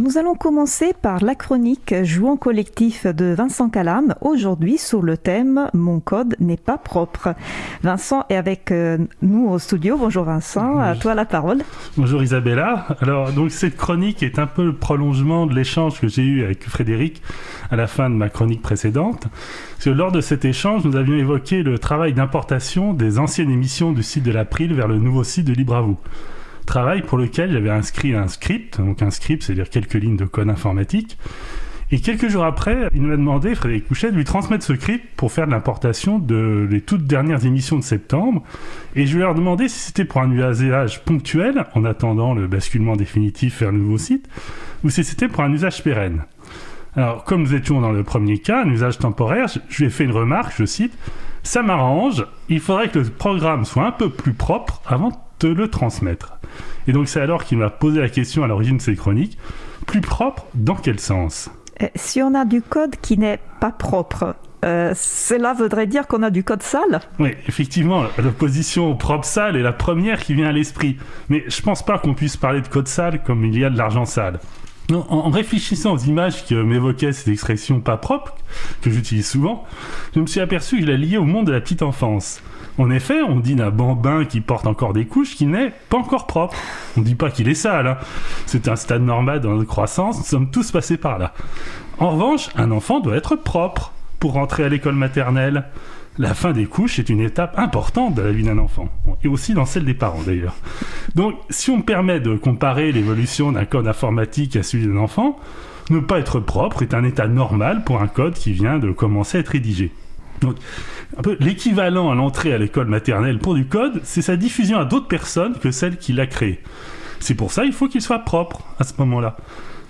Nous allons commencer par la chronique Jouant collectif de Vincent Calam, aujourd'hui sur le thème Mon code n'est pas propre. Vincent est avec euh, nous au studio. Bonjour Vincent, à toi la parole. Bonjour Isabella. Alors donc cette chronique est un peu le prolongement de l'échange que j'ai eu avec Frédéric à la fin de ma chronique précédente. Parce que lors de cet échange, nous avions évoqué le travail d'importation des anciennes émissions du site de l'April vers le nouveau site de Libre à vous travail pour lequel j'avais inscrit un script. Donc un script, c'est-à-dire quelques lignes de code informatique. Et quelques jours après, il m'a demandé, Frédéric Couchet, de lui transmettre ce script pour faire de l'importation de les toutes dernières émissions de septembre. Et je lui ai demandé si c'était pour un usage ponctuel, en attendant le basculement définitif vers le nouveau site, ou si c'était pour un usage pérenne. Alors, comme nous étions dans le premier cas, un usage temporaire, je lui ai fait une remarque, je cite, Ça m'arrange, il faudrait que le programme soit un peu plus propre avant le transmettre. Et donc c'est alors qu'il m'a posé la question à l'origine de ces chroniques, plus propre dans quel sens? Euh, Si on a du code qui n'est pas propre, euh, cela voudrait dire qu'on a du code sale Oui, effectivement, l'opposition propre-sale est la première qui vient à l'esprit. Mais je pense pas qu'on puisse parler de code sale comme il y a de l'argent sale. Non, en réfléchissant aux images que m'évoquaient cette expression pas propre, que j'utilise souvent, je me suis aperçu que je la liais au monde de la petite enfance. En effet, on dit d'un bambin qui porte encore des couches qui n'est pas encore propre. On ne dit pas qu'il est sale. Hein. C'est un stade normal dans notre croissance. Nous sommes tous passés par là. En revanche, un enfant doit être propre pour rentrer à l'école maternelle. La fin des couches est une étape importante de la vie d'un enfant, et aussi dans celle des parents d'ailleurs. Donc, si on me permet de comparer l'évolution d'un code informatique à celui d'un enfant, ne pas être propre est un état normal pour un code qui vient de commencer à être rédigé. Donc, un peu l'équivalent à l'entrée à l'école maternelle pour du code, c'est sa diffusion à d'autres personnes que celle qui l'a créé. C'est pour ça qu'il faut qu'il soit propre à ce moment-là.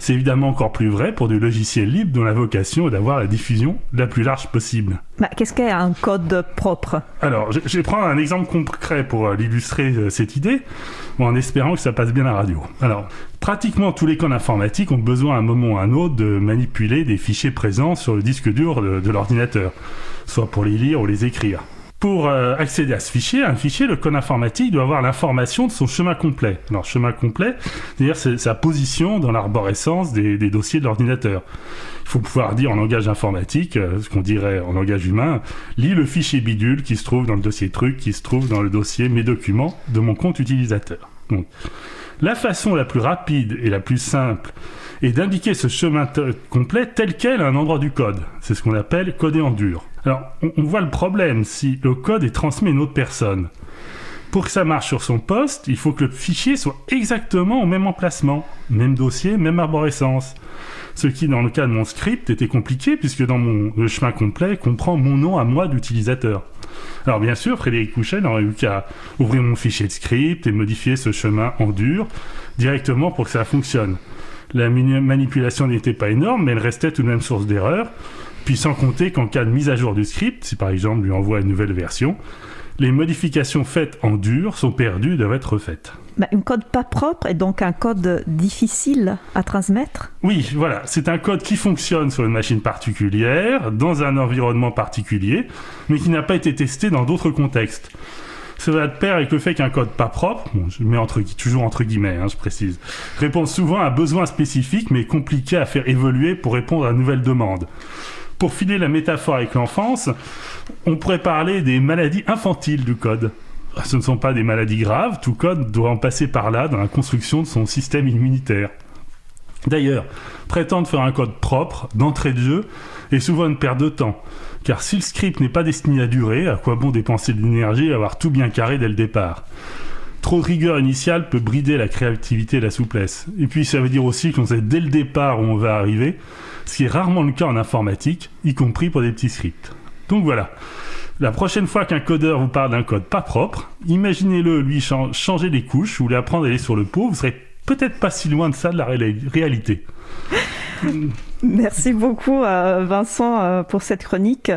C'est évidemment encore plus vrai pour du logiciel libre dont la vocation est d'avoir la diffusion la plus large possible. Bah, Qu'est-ce qu'est un code propre? Alors, je, vais prendre un exemple concret pour euh, illustrer euh, cette idée, en espérant que ça passe bien à la radio. Alors, pratiquement tous les codes informatiques ont besoin à un moment ou à un autre de manipuler des fichiers présents sur le disque dur de l'ordinateur, soit pour les lire ou les écrire. Pour euh, accéder à ce fichier, un fichier, le code informatique doit avoir l'information de son chemin complet. Alors, chemin complet, c'est-à-dire sa position dans l'arborescence des, dossiers de l'ordinateur. Il faut pouvoir dire en langage informatique, euh, ce qu'on dirait en langage humain, lis le fichier bidule qui se trouve dans le dossier truc, qui se trouve dans le dossier mes documents de mon compte utilisateur. La façon la plus rapide et la plus simple est d'indiquer ce chemin complet tel quel à un endroit du code. C'est ce qu'on appelle coder en dur. Alors, on, voit le problème si le code est transmis à une autre personne. Pour que ça marche sur son poste, il faut que le fichier soit exactement au même emplacement, même dossier, même arborescence. Ce qui, dans le cas de mon script, était compliqué puisque dans mon, le chemin complet comprend mon nom à moi d'utilisateur. Alors bien sûr, Frédéric Couchet n'aurait eu qu'à ouvrir mon fichier de script et modifier ce chemin en dur directement pour que ça fonctionne. La manipulation n'était pas énorme, mais elle restait tout de même source d'erreur. Puis sans compter qu'en cas de mise à jour du script, si par exemple lui envoie une nouvelle version, les modifications faites en dur sont perdues et doivent être refaites. Bah, un code pas propre est donc un code difficile à transmettre Oui, voilà, c'est un code qui fonctionne sur une machine particulière, dans un environnement particulier, mais qui n'a pas été testé dans d'autres contextes. Ça va de pair avec le fait qu'un code pas propre, je mets entre, toujours entre guillemets, hein, je précise, répond souvent à un besoin spécifique mais compliqué à faire évoluer pour répondre à une nouvelle demande. Pour filer la métaphore avec l'enfance, on pourrait parler des maladies infantiles du code. Ce ne sont pas des maladies graves, tout code doit en passer par là dans la construction de son système immunitaire. D'ailleurs, prétendre faire un code propre d'entrée de jeu est souvent une perte de temps. Car si le script n'est pas destiné à durer, à quoi bon dépenser de l'énergie et avoir tout bien carré dès le départ? Trop de rigueur initiale peut brider la créativité et la souplesse. Et puis ça veut dire aussi qu'on sait dès le départ où on va arriver, ce qui est rarement le cas en informatique, y compris pour des petits scripts. Donc voilà. La prochaine fois qu'un codeur vous parle d'un code pas propre, imaginez-le lui changer les couches ou lui apprendre à aller sur le pot, vous serez peut-être pas si loin de ça de la réalité. Merci beaucoup euh, Vincent euh, pour cette chronique.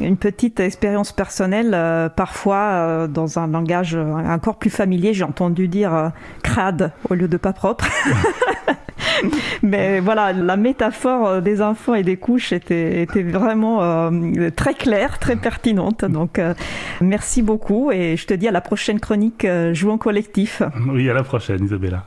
Une petite expérience personnelle, euh, parfois dans un langage encore plus familier, j'ai entendu dire crade au lieu de pas propre. Mais voilà, la métaphore des enfants et des couches était, vraiment très claire, très pertinente. Donc merci beaucoup et je te dis à la prochaine chronique Jouons collectif. Oui, à la prochaine Isabella.